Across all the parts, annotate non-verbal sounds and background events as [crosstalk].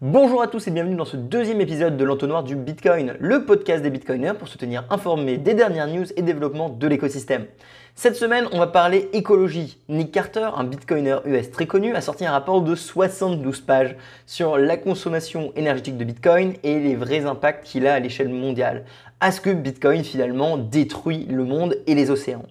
Bonjour à tous et bienvenue dans ce deuxième épisode de l'entonnoir du Bitcoin, le podcast des Bitcoiners pour se tenir informé des dernières news et développements de l'écosystème. Cette semaine, on va parler écologie. Nick Carter, un Bitcoiner US très connu, a sorti un rapport de 72 pages sur la consommation énergétique de Bitcoin et les vrais impacts qu'il a à l'échelle mondiale. À ce que Bitcoin finalement détruit le monde et les océans?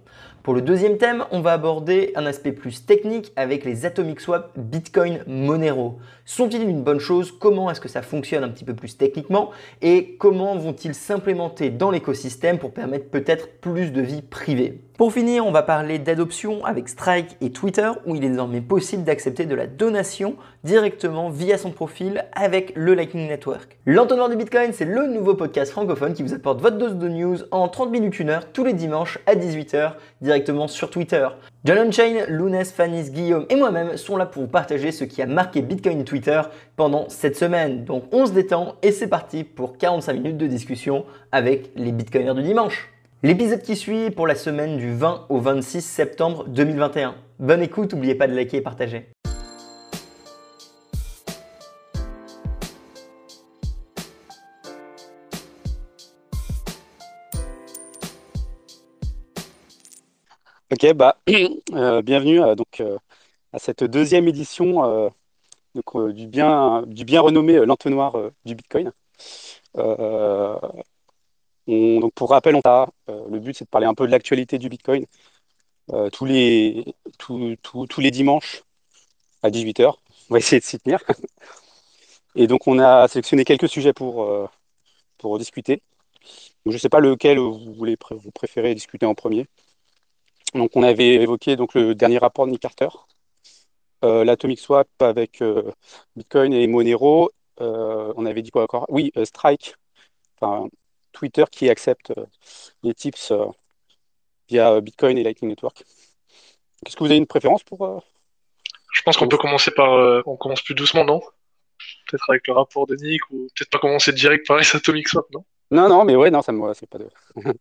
Pour le deuxième thème, on va aborder un aspect plus technique avec les Atomic Swap Bitcoin Monero. Sont-ils une bonne chose? Comment est-ce que ça fonctionne un petit peu plus techniquement? Et comment vont-ils s'implémenter dans l'écosystème pour permettre peut-être plus de vie privée? Pour finir, on va parler d'adoption avec Strike et Twitter, où il est désormais possible d'accepter de la donation directement via son profil avec le Lightning Network. L'entonnoir du Bitcoin, c'est le nouveau podcast francophone qui vous apporte votre dose de news en 30 minutes, 1 heure, tous les dimanches à 18h, directement sur Twitter. John Unchain, Lounès, Fanis, Guillaume et moi-même sont là pour vous partager ce qui a marqué Bitcoin et Twitter pendant cette semaine. Donc on se détend et c'est parti pour 45 minutes de discussion avec les Bitcoiners du dimanche. L'épisode qui suit pour la semaine du 20 au 26 septembre 2021. Bonne écoute, n'oubliez pas de liker et partager. Ok, bah, [clears throat] euh, bienvenue euh, donc, euh, à cette deuxième édition du, bien, du bien renommé l'entonnoir du Bitcoin. Donc, pour rappel, on a, le but c'est de parler un peu de l'actualité du Bitcoin tous, les, tous, les dimanches à 18h. On va essayer de s'y tenir. Et donc, on a sélectionné quelques sujets pour, pour discuter. je ne sais pas lequel vous, voulez, vous préférez discuter en premier. Donc, on avait évoqué donc, le dernier rapport de Nick Carter, euh, l'Atomic Swap avec euh, Bitcoin et Monero. Euh, on avait dit quoi encore? Oui, Strike, Twitter qui accepte les tips via Bitcoin et Lightning Network. Est-ce que vous avez une préférence pour Je pense qu'on peut commencer par. on commence plus doucement, non? Peut-être avec le rapport de Nick, ou peut-être pas commencer direct par les Atomic Swap, non? Non, non, mais ouais, non, ça me. C'est pas de. [laughs]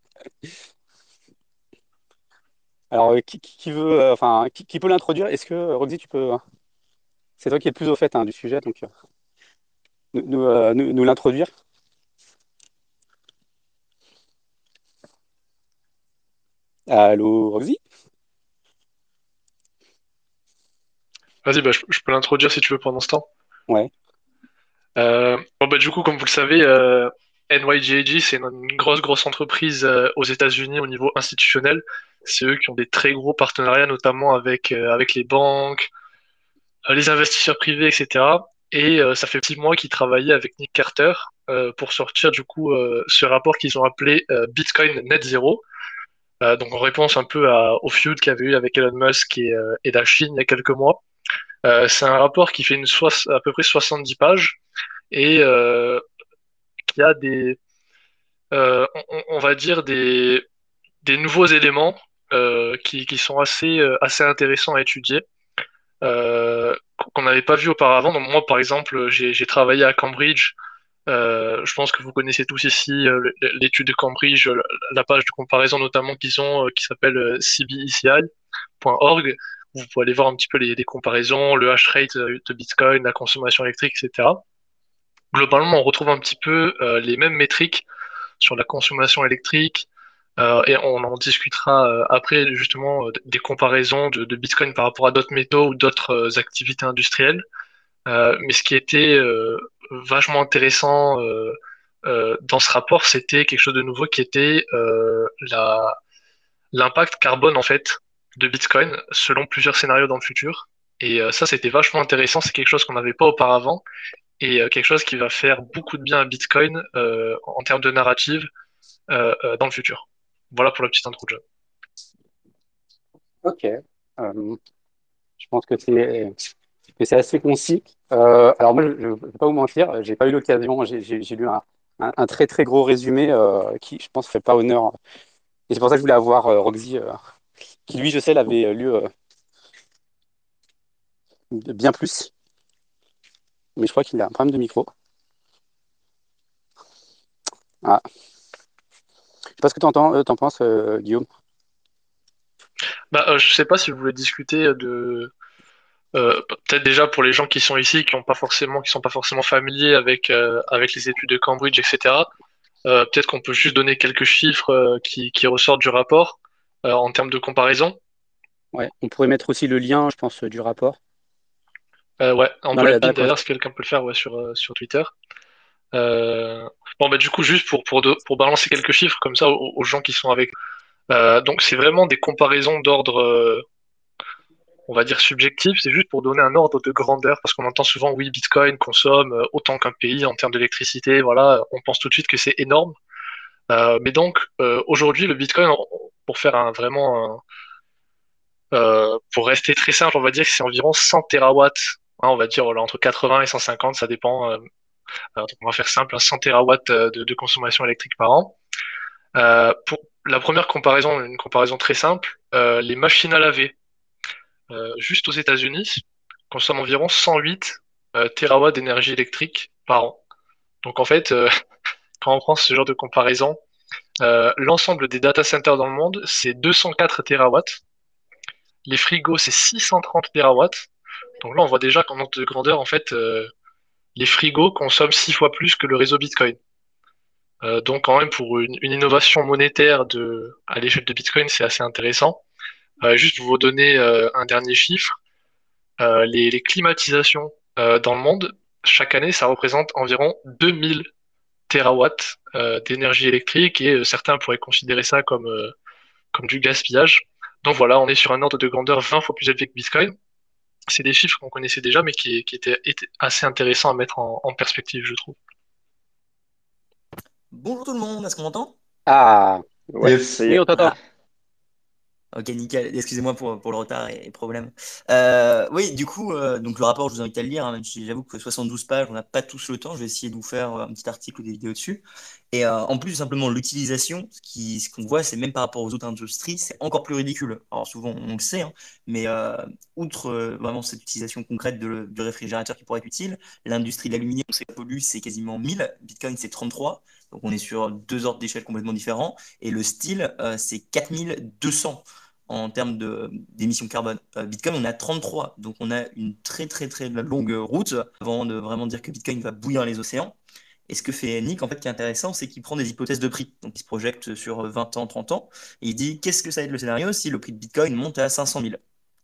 Alors, euh, qui, veut, euh, enfin, qui, peut l'introduire? Est-ce que, euh, Roxy, tu peux. C'est toi qui es le plus au fait hein, du sujet, donc nous, l'introduire? Allô, Roxy Vas-y, bah, je, peux l'introduire si tu veux pendant ce temps. Ouais. bon, bah, du coup, comme vous le savez, NYGAG, c'est une grosse, grosse entreprise aux États-Unis au niveau institutionnel c'est eux qui ont des très gros partenariats, notamment avec, euh, avec les banques, euh, les investisseurs privés, etc. Et euh, ça fait six mois qu'ils travaillaient avec Nick Carter pour sortir du coup ce rapport qu'ils ont appelé Bitcoin Net Zero. Donc en réponse un peu au feud qu'il y avait eu avec Elon Musk et, et, la Chine il y a quelques mois. c'est un rapport qui fait une à peu près 70 pages et qui a des, on, on, va dire des, des nouveaux éléments euh, qui, qui, sont assez, euh, assez intéressants à étudier, euh, qu'on n'avait pas vu auparavant. Donc moi, par exemple, j'ai travaillé à Cambridge. Je pense que vous connaissez tous ici l'étude de Cambridge, la page de comparaison notamment qu'ils ont, qui s'appelle cbeci.org. Vous pouvez aller voir un petit peu les, les comparaisons, le hash rate de Bitcoin, la consommation électrique, etc. Globalement, on retrouve un petit peu les mêmes métriques sur la consommation électrique, euh, et on en discutera euh, après justement euh, des comparaisons de, de, Bitcoin par rapport à d'autres métaux ou d'autres activités industrielles. mais ce qui était vachement intéressant dans ce rapport, c'était quelque chose de nouveau qui était la l'impact carbone en fait de Bitcoin selon plusieurs scénarios dans le futur. Et ça, c'était vachement intéressant. C'est quelque chose qu'on n'avait pas auparavant et quelque chose qui va faire beaucoup de bien à Bitcoin en termes de narrative dans le futur. Voilà pour la petite intro, John. Ok. Euh, je pense que c'est c'est assez concis. Euh, alors moi, je ne vais pas vous mentir, j'ai pas eu l'occasion. J'ai lu un, très très gros résumé euh, qui, je pense, fait pas honneur. Et c'est pour ça que je voulais avoir Roxy, qui lui, je sais, l'avait lu bien plus. Mais je crois qu'il a un problème de micro. Ah. Je sais pas ce que tu en, euh, penses, euh, Guillaume. Bah, euh, je sais pas si vous voulez discuter de, euh, peut-être déjà pour les gens qui sont ici, qui ont pas forcément, qui sont pas forcément familiers avec euh, avec les études de Cambridge, etc. Euh, peut-être qu'on peut juste donner quelques chiffres qui, qui ressortent du rapport en termes de comparaison. Ouais, on pourrait mettre aussi le lien, je pense, du rapport. ouais, on peut le d'ailleurs si quelqu'un peut le faire ouais, sur sur Twitter. bon bah du coup juste pour pour pour balancer quelques chiffres comme ça aux, aux gens qui sont avec. donc c'est vraiment des comparaisons d'ordre on va dire subjectif, c'est juste pour donner un ordre de grandeur, parce qu'on entend souvent, oui, Bitcoin consomme euh, autant qu'un pays en termes d'électricité, voilà, on pense tout de suite que c'est énorme. Euh, mais donc, euh, aujourd'hui, le Bitcoin, pour faire un vraiment, pour rester très simple, on va dire que c'est environ 100 terawatts, hein, on va dire entre 80 et 150, ça dépend. on va faire simple, 100 hein, terawatts de, de, consommation électrique par an. pour la première comparaison, une comparaison très simple, les machines à laver, juste aux États-Unis, consomme environ 108 euh, TWh d'énergie électrique par an. Donc en fait, euh, [laughs] quand on prend ce genre de comparaison, l'ensemble des data centers dans le monde, c'est 204 TWh. Les frigos, c'est 630 TWh. Donc là, on voit déjà qu'en ordre de grandeur, en fait, les frigos consomment six fois plus que le réseau Bitcoin. donc quand même, pour une, une innovation monétaire de, à l'échelle de Bitcoin, c'est assez intéressant. Euh, juste vous donner euh, un dernier chiffre, euh, les, climatisations dans le monde, chaque année, ça représente environ 2000 terawatts d'énergie électrique et certains pourraient considérer ça comme, comme du gaspillage. Donc voilà, on est sur un ordre de grandeur 20 fois plus élevé que Bitcoin. C'est des chiffres qu'on connaissait déjà, mais qui, qui étaient, assez intéressants à mettre en, perspective, je trouve. Bonjour tout le monde, est-ce qu'on m'entend? Ah, ouais, oui, on t'entend. Ok, nickel. Excusez-moi pour, pour, le retard et, problème. Euh, oui, du coup, euh, donc le rapport, je vous invite à le lire, hein, j'avoue que 72 pages, on n'a pas tous le temps. Je vais essayer de vous faire un petit article ou des vidéos dessus. Et euh, en plus, simplement, l'utilisation, ce qu'on voit, c'est même par rapport aux autres industries, c'est encore plus ridicule. Alors souvent, on le sait, hein, mais outre vraiment cette utilisation concrète du réfrigérateur qui pourrait être utile, l'industrie de l'aluminium, c'est pollue, c'est quasiment 1000. Bitcoin, c'est 33. Donc on est sur deux ordres d'échelle complètement différents. Et le style, c'est 4200 en termes d'émissions carbone. Euh, Bitcoin, on a 33, donc on a une très très très longue route avant de vraiment dire que Bitcoin va bouillir les océans. Et ce que fait Nick, en fait, qui est intéressant, c'est qu'il prend des hypothèses de prix. Donc, il se projette sur 20 ans, 30 ans, et il dit qu'est-ce que ça va être le scénario si le prix de Bitcoin monte à 500 000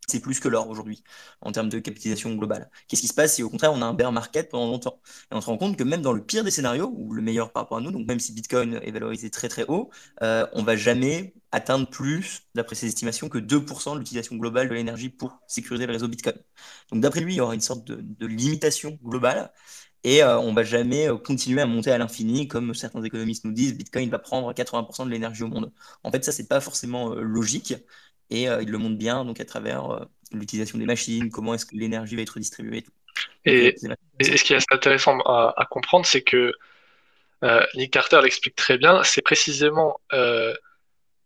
c'est plus que l'or aujourd'hui en termes de capitalisation globale. Qu'est-ce qui se passe si au contraire on a un bear market pendant longtemps? Et on se rend compte que même dans le pire des scénarios, ou le meilleur par rapport à nous, donc même si Bitcoin est valorisé très très haut, euh, on va jamais atteindre plus, d'après ses estimations, que 2% de l'utilisation globale de l'énergie pour sécuriser le réseau Bitcoin. Donc d'après lui, il y aura une sorte de, limitation globale et euh, on va jamais euh, continuer à monter à l'infini comme certains économistes nous disent Bitcoin va prendre 80% de l'énergie au monde. En fait, ça c'est pas forcément euh, logique et euh, il le montre bien donc à travers euh, l'utilisation des machines, comment est-ce que l'énergie va être distribuée. Et, ce qui est assez intéressant à, comprendre, c'est que Nick Carter l'explique très bien, c'est précisément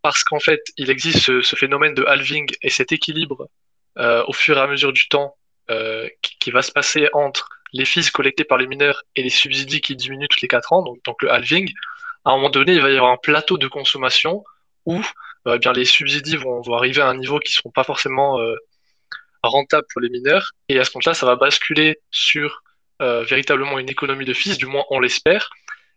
parce qu'en fait, il existe ce, phénomène de halving et cet équilibre au fur et à mesure du temps qui, va se passer entre les fees collectés par les mineurs et les subsidies qui diminuent tous les 4 ans, donc, le halving, à un moment donné, il va y avoir un plateau de consommation où euh, eh bien les subsidies vont, arriver à un niveau qui ne seront pas forcément euh, rentables pour les mineurs. Et à ce moment là ça va basculer sur euh, véritablement une économie de fils, du moins on l'espère.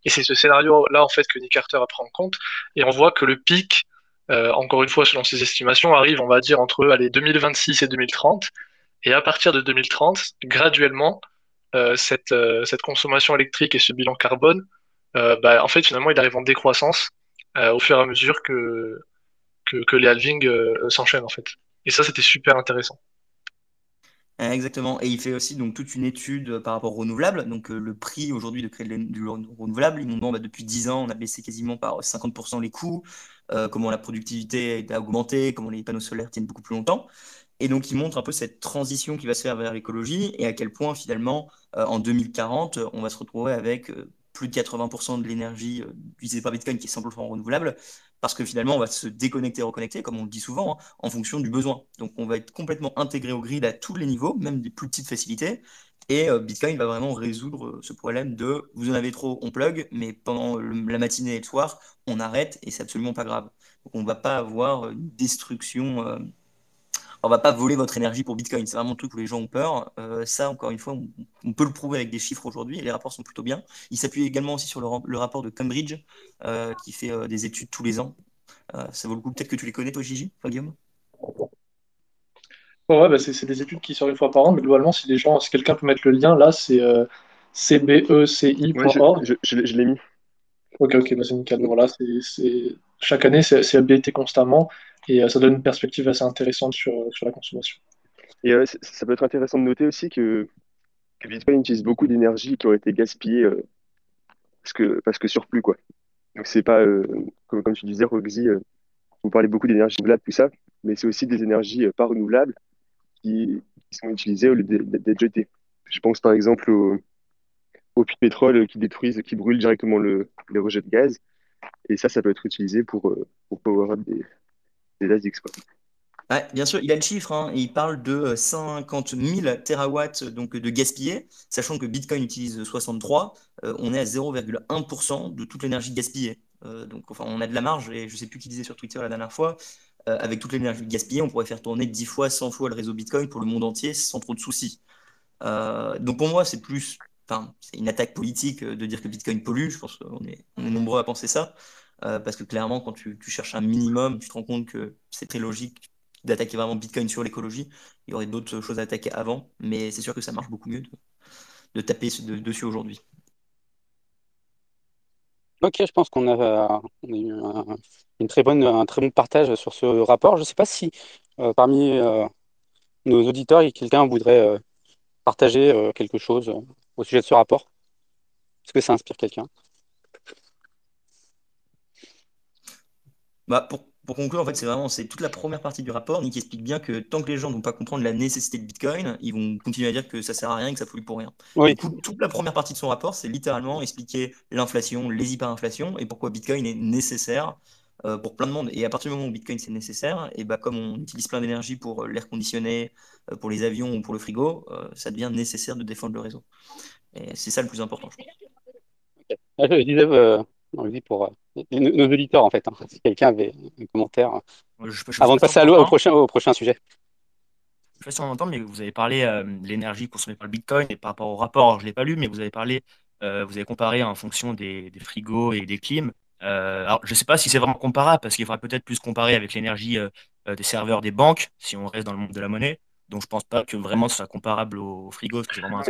Et c'est ce scénario-là en fait que Nick Carter a pris en compte. Et on voit que le pic, encore une fois selon ses estimations, arrive, on va dire, entre allez, 2026 et 2030. Et à partir de 2030, graduellement, cette, cette consommation électrique et ce bilan carbone, bah, en fait, finalement, il arrive en décroissance au fur et à mesure que, les halvings euh, s'enchaînent en fait. Et ça, c'était super intéressant. Exactement. Et il fait aussi donc toute une étude par rapport aux renouvelables. Donc euh, le prix aujourd'hui de créer du renouvelable, ils bah, depuis 10 ans, on a baissé quasiment par 50% les coûts, euh, comment la productivité a augmenté, comment les panneaux solaires tiennent beaucoup plus longtemps. Et donc il montre un peu cette transition qui va se faire vers l'écologie et à quel point finalement en 2040, on va se retrouver avec plus de 80% de l'énergie utilisée par Bitcoin qui est 100% renouvelable parce que finalement, on va se déconnecter, reconnecter, comme on le dit souvent, hein, en fonction du besoin. Donc, on va être complètement intégré au grid à tous les niveaux, même des plus petites facilités. Et euh, Bitcoin va vraiment résoudre euh, ce problème de vous en avez trop, on plug, mais pendant la matinée et le soir, on arrête et c'est absolument pas grave. Donc, on ne va pas avoir une destruction. On va pas voler votre énergie pour Bitcoin. C'est vraiment le truc où les gens ont peur. Euh, ça, encore une fois, on, peut le prouver avec des chiffres aujourd'hui. Les rapports sont plutôt bien. Il s'appuie également aussi sur le, rapport de Cambridge, euh, qui fait euh, des études tous les ans. ça vaut le coup. Peut-être que tu les connais, toi, Gigi, enfin, Guillaume? Ouais, bah, c'est des études qui sortent une fois par an, mais globalement, si, les gens, si quelqu'un peut mettre le lien, là, c'est cbeci.org. je, je, l'ai mis. Ok, ok, bah, c'est nickel. Voilà, c'est chaque année, c'est updaté constamment et euh, ça donne une perspective assez intéressante sur, euh, sur la consommation. Et euh, ça peut être intéressant de noter aussi que, que Bitcoin utilise beaucoup d'énergie qui aurait été gaspillée parce, que, parce que surplus. Quoi. Donc, c'est pas, comme, tu disais, Roxy, vous parlez beaucoup d'énergie renouvelable, tout ça, mais c'est aussi des énergies pas renouvelables qui, sont utilisées au lieu d'être jetées. Je pense par exemple au puits de pétrole qui détruisent, qui brûlent directement le, les rejets de gaz. Et ça, ça peut être utilisé pour, pour power up des, bien sûr, il a le chiffre, hein. il parle de 50 000 terawatts donc, de gaspillés, sachant que Bitcoin utilise 63, euh, on est à 0,1% de toute l'énergie gaspillée. Euh, donc enfin, on a de la marge, et je ne sais plus qui disait sur Twitter la dernière fois, euh, avec toute l'énergie gaspillée, on pourrait faire tourner 10 fois, 100 fois le réseau Bitcoin pour le monde entier sans trop de soucis. donc pour moi, c'est plus, enfin, c'est une attaque politique de dire que Bitcoin pollue, je pense qu'on est, on est nombreux à penser ça. Euh, parce que clairement, quand tu, cherches un minimum, tu te rends compte que c'est très logique d'attaquer vraiment Bitcoin sur l'écologie. Il y aurait d'autres choses à attaquer avant, mais c'est sûr que ça marche beaucoup mieux de, taper dessus aujourd'hui. Ok, je pense qu'on a, eu un, une très bonne, un très bon partage sur ce rapport. Je ne sais pas si euh, parmi euh, nos auditeurs, quelqu'un voudrait partager quelque chose au sujet de ce rapport. Est-ce que ça inspire quelqu'un? Bah, pour, conclure, en fait, c'est vraiment c'est toute la première partie du rapport qui explique bien que tant que les gens ne vont pas comprendre la nécessité de Bitcoin, ils vont continuer à dire que ça sert à rien et que ça pollue pour rien. toute la première partie de son rapport, c'est littéralement expliquer l'inflation, les hyperinflations et pourquoi Bitcoin est nécessaire euh, pour plein de monde. Et à partir du moment où Bitcoin c'est nécessaire, et bah, comme on utilise plein d'énergie pour euh, l'air conditionné, euh, pour les avions ou pour le frigo, ça devient nécessaire de défendre le réseau. Et c'est ça le plus important, je pense pour euh, nos, auditeurs, en fait. Hein. Si quelqu'un avait un commentaire. avant de passer à au prochain, au prochain sujet. Je ne sais pas si on entend, mais vous avez parlé euh, de l'énergie consommée par le Bitcoin et par rapport au rapport, je ne l'ai pas lu, mais vous avez parlé, euh, vous avez comparé en fonction des, frigos et des clims. alors, je ne sais pas si c'est vraiment comparable, parce qu'il faudra peut-être plus comparer avec l'énergie des serveurs des banques, si on reste dans le monde de la monnaie. Donc je pense pas que vraiment ce soit comparable au frigo.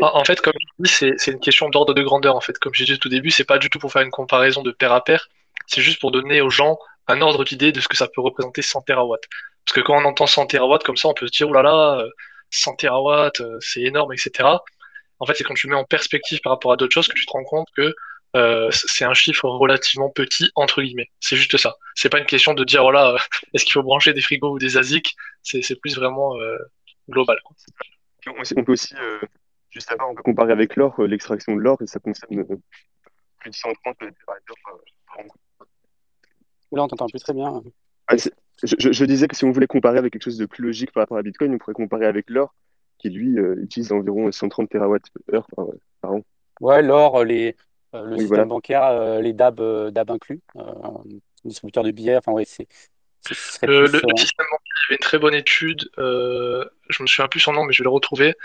En fait, comme je dis, c'est une question d'ordre de grandeur. En fait, comme j'ai dit au tout début, c'est pas du tout pour faire une comparaison de pair à pair. C'est juste pour donner aux gens un ordre d'idée de ce que ça peut représenter 100 terawatts. Parce que quand on entend 100 terawatts comme ça, on peut se dire, oh là là, 100 terawatts, euh, c'est énorme, etc. En fait, c'est quand tu mets en perspective par rapport à d'autres choses que tu te rends compte que euh, c'est un chiffre relativement petit entre guillemets. C'est juste ça. C'est pas une question de dire oh [laughs] est-ce qu'il faut brancher des frigos ou des ASIC? C'est plus vraiment euh, global. On peut aussi, euh, juste avant, on peut comparer avec l'or, euh, l'extraction de l'or, et ça consomme euh, plus de 130 par an. Là, on t'entend plus très bien. je, disais que si on voulait comparer avec quelque chose de plus logique par rapport à Bitcoin, on pourrait comparer avec l'or, qui lui utilise environ 130 TWh par, par, an. Ouais, l'or, les, le système bancaire, les DAB, DAB inclus, distributeurs de billets, enfin, ouais, c'est le, système bancaire, il y avait une très bonne étude, euh, je me souviens plus son nom, mais je vais le retrouver.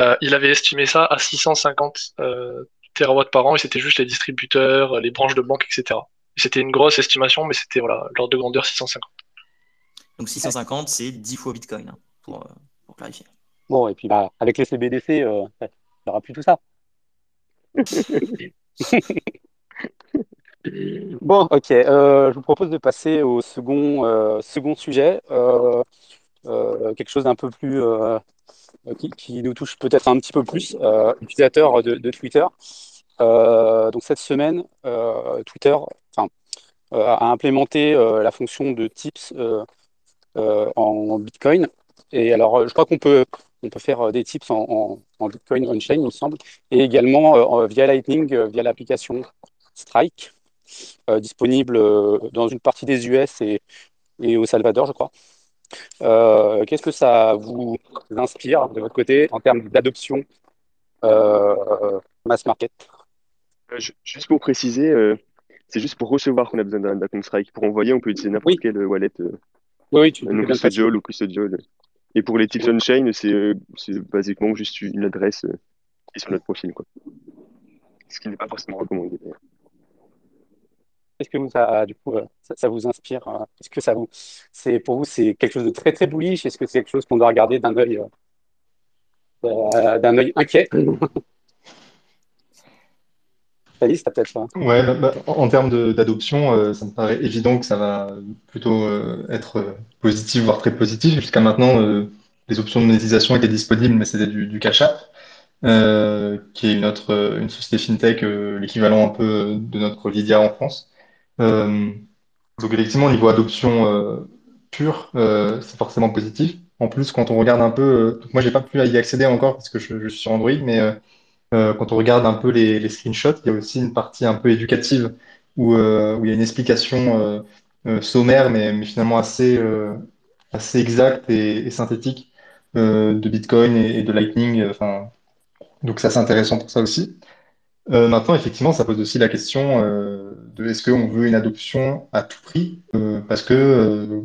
Euh, il avait estimé ça à 650 euh, terawatts par an, et c'était juste les distributeurs, les branches de banque, etc. C'était une grosse estimation, mais c'était voilà, l'ordre de grandeur 650. Donc 650, c'est 10 fois Bitcoin, hein, pour, clarifier. Bon, et puis bah, avec les CBDC, il n'y aura plus tout ça. [laughs] Bon, ok. Euh, je vous propose de passer au second, euh, second sujet, euh, quelque chose d'un peu plus qui, nous touche peut-être un petit peu plus, utilisateur de, Twitter. donc cette semaine, Twitter a implémenté la fonction de tips en Bitcoin. Et alors, je crois qu'on peut, on peut faire des tips en, en Bitcoin on-chain, il me semble, et également via Lightning, via l'application Strike. Euh, disponible euh, dans une partie des US et, et au Salvador, je crois. Euh, qu'est-ce que ça vous inspire de votre côté en termes d'adoption mass market? Juste pour préciser, c'est juste pour recevoir qu'on a besoin d'un compte Strike. Pour envoyer, on peut utiliser n'importe quel wallet. oui, oui, tu donc custodial ou custodial. Et pour les tips on-chain, c'est basiquement juste une adresse qui est sur notre profil. Quoi. Ce qui n'est pas forcément recommandé. Est-ce que vous, ça, du coup, ça, vous inspire Est-ce que ça vous, c'est pour vous, c'est quelque chose de très très bullish? Est-ce que c'est quelque chose qu'on doit regarder d'un œil, d'un œil inquiet? [laughs] Peut-être Ouais, bah, bah, en termes d'adoption, euh, ça me paraît évident que ça va plutôt euh, être euh, positif, voire très positif. Jusqu'à maintenant, les options de monétisation étaient disponibles, mais c'était du, du Cash App, qui est une autre une société fintech, l'équivalent un peu de notre Lydia en France. Donc effectivement, au niveau adoption pure, c'est forcément positif. En plus, quand on regarde un peu, moi j'ai pas pu y accéder encore parce que je, je suis Android, mais euh, quand on regarde un peu les, screenshots, il y a aussi une partie un peu éducative où, euh, il y a une explication euh, sommaire, mais, finalement assez, exacte et, synthétique de Bitcoin et, de Lightning. Donc ça, c'est intéressant pour ça aussi. Maintenant, effectivement, ça pose aussi la question de est-ce qu'on veut une adoption à tout prix Parce que,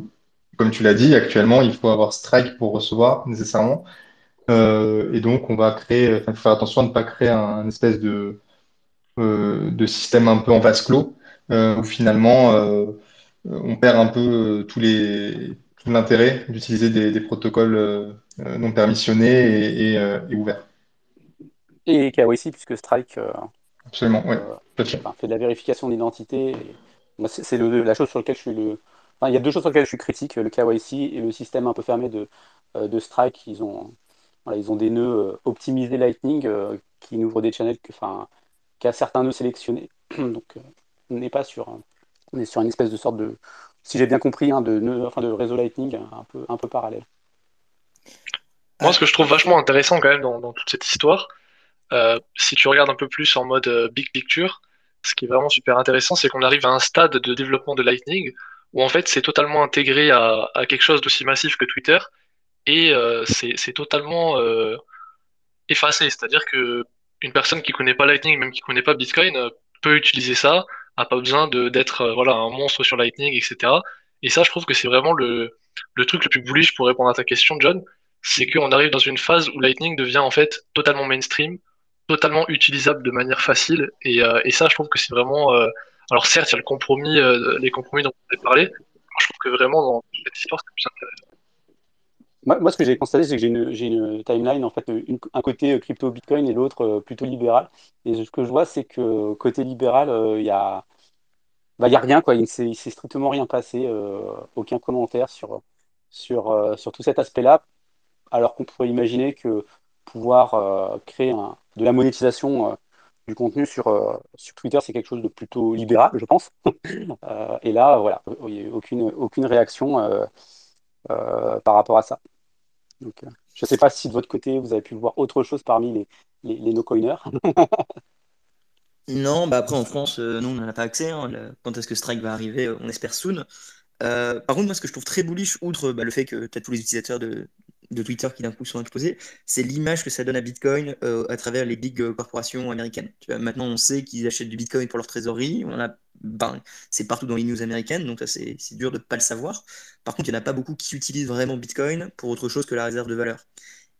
comme tu l'as dit, actuellement, il faut avoir Strike pour recevoir nécessairement. Euh, et donc, on va créer, faut faire attention à ne pas créer un, espèce de, euh, de système un peu en vase clos, euh, où finalement, on perd un peu tous les, tout l'intérêt d'utiliser des, protocoles non permissionnés et, ouverts. Et KYC, puisque Strike Absolument, oui. fait de la vérification d'identité. C'est la chose sur laquelle je suis le. il y a deux choses sur lesquelles je suis critique, le KYC et le système un peu fermé de, de Strike. Ils ont, ils ont des nœuds euh, optimisés Lightning euh, qui n'ouvrent des channels que, enfin, qu'à certains nœuds sélectionnés. [clears throat] Donc, euh, on n'est pas sur, on est sur une espèce de sorte de, si j'ai bien compris, hein, de, nœud, enfin, de réseau Lightning un peu, un peu parallèle. Moi, ce que je trouve vachement intéressant quand même dans, toute cette histoire, si tu regardes un peu plus en mode big picture, ce qui est vraiment super intéressant, c'est qu'on arrive à un stade de développement de Lightning où en fait c'est totalement intégré à, quelque chose d'aussi massif que Twitter et euh, c'est totalement euh, effacé. C'est-à-dire que une personne qui connaît pas Lightning, même qui connaît pas Bitcoin, euh, peut utiliser ça, a pas besoin d'être voilà un monstre sur Lightning, etc. Et ça, je trouve que c'est vraiment le, le truc le plus bullish pour répondre à ta question, John, c'est qu'on arrive dans une phase où Lightning devient en fait totalement mainstream, totalement utilisable de manière facile, et, et ça, je trouve que c'est vraiment. alors certes, il y a le compromis, les compromis dont on a parlé. Je trouve que vraiment dans cette histoire, c'est plus intéressant. Moi, ce que j'ai constaté, c'est que j'ai une, timeline, en fait, un côté crypto Bitcoin et l'autre euh, plutôt libéral. Et ce que je vois, c'est que côté libéral, euh, il y a, bah, y a rien, quoi. Il ne s'est strictement rien passé, euh, aucun commentaire sur, sur, sur tout cet aspect-là. Alors qu'on pourrait imaginer que pouvoir créer de la monétisation du contenu sur, sur Twitter, c'est quelque chose de plutôt libéral, je pense. [laughs] et là, voilà, il n'y a aucune, aucune réaction par rapport à ça. Donc, euh, je ne sais pas si de votre côté, vous avez pu voir autre chose parmi les, les, no-coiners. non, bah après en France, euh, nous, on n'en a pas accès. Hein. Quand est-ce que Strike va arriver On espère soon. Euh, par contre, moi, ce que je trouve très bullish, outre bah, le fait que tous les utilisateurs de, de Twitter qui d'un coup sont exposés, c'est l'image que ça donne à Bitcoin à travers les big corporations américaines. Tu vois, maintenant, on sait qu'ils achètent du Bitcoin pour leur trésorerie. On a ben, c'est partout dans les news américaines, donc c'est dur de ne pas le savoir. Par contre, il n'y en a pas beaucoup qui utilisent vraiment Bitcoin pour autre chose que la réserve de valeur.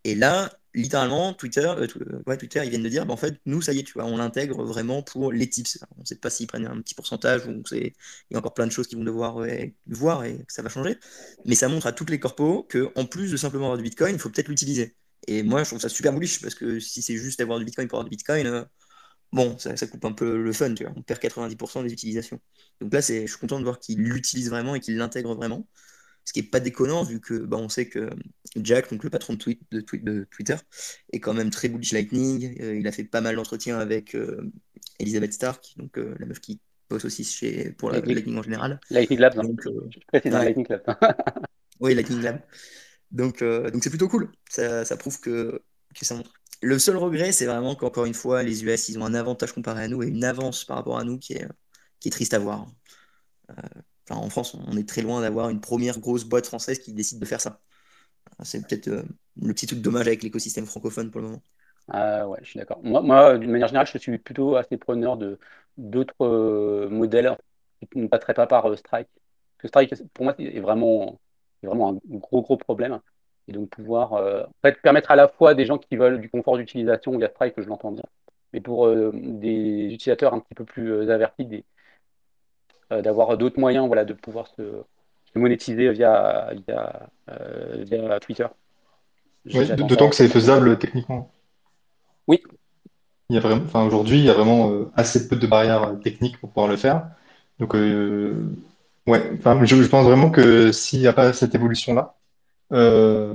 Et là, littéralement, Twitter, euh, ouais, Twitter, ils viennent de dire, ben, en fait, nous, ça y est, tu vois, on l'intègre vraiment pour les tips. On ne sait pas s'ils prennent un petit pourcentage ou il y a encore plein de choses qu'ils vont devoir voir et que ça va changer. Mais ça montre à toutes les corpos qu'en plus de simplement avoir du Bitcoin, il faut peut-être l'utiliser. Et moi, je trouve ça super bullish parce que si c'est juste avoir du Bitcoin pour avoir du Bitcoin, euh, bon, ça, coupe un peu le fun, tu vois. On perd 90% des utilisations. Donc là, je suis content de voir qu'il l'utilise vraiment et qu'il l'intègre vraiment. Ce qui n'est pas déconnant, vu que bah, on sait que Jack, donc le patron de, tweet, de, Twitter, est quand même très bullish Lightning. Euh, il a fait pas mal d'entretiens avec euh, Elizabeth Stark, donc euh, la meuf qui bosse aussi chez, pour la, Lightning en général. Lightning Lab, donc, Lightning Lab. [laughs] oui, Lightning Lab. Donc, donc c'est plutôt cool. Ça, ça prouve que, que ça montre. Le seul regret, c'est vraiment qu'encore une fois, les US, ils ont un avantage comparé à nous et une avance par rapport à nous qui est, qui est triste à voir. Euh, en France, on est très loin d'avoir une première grosse boîte française qui décide de faire ça. C'est peut-être euh, le petit truc dommage avec l'écosystème francophone pour le moment. Ah ouais, je suis d'accord. Moi, d'une manière générale, je suis plutôt assez preneur de d'autres euh, modèles qui ne passeraient pas par Strike. Strike, pour moi, est vraiment, est vraiment un gros, gros problème. et donc pouvoir permettre à la fois des gens qui veulent du confort d'utilisation via Strike, que je l'entends bien, mais pour des utilisateurs un petit peu plus avertis, d'avoir d'autres moyens voilà, de pouvoir se, monétiser via, via, Twitter. D'autant que c'est faisable techniquement. Oui, il y a vraiment, enfin, aujourd'hui, il y a vraiment euh, assez peu de barrières techniques pour pouvoir le faire. Donc, euh, ouais, enfin, je, pense vraiment que s'il n'y a pas cette évolution-là, euh,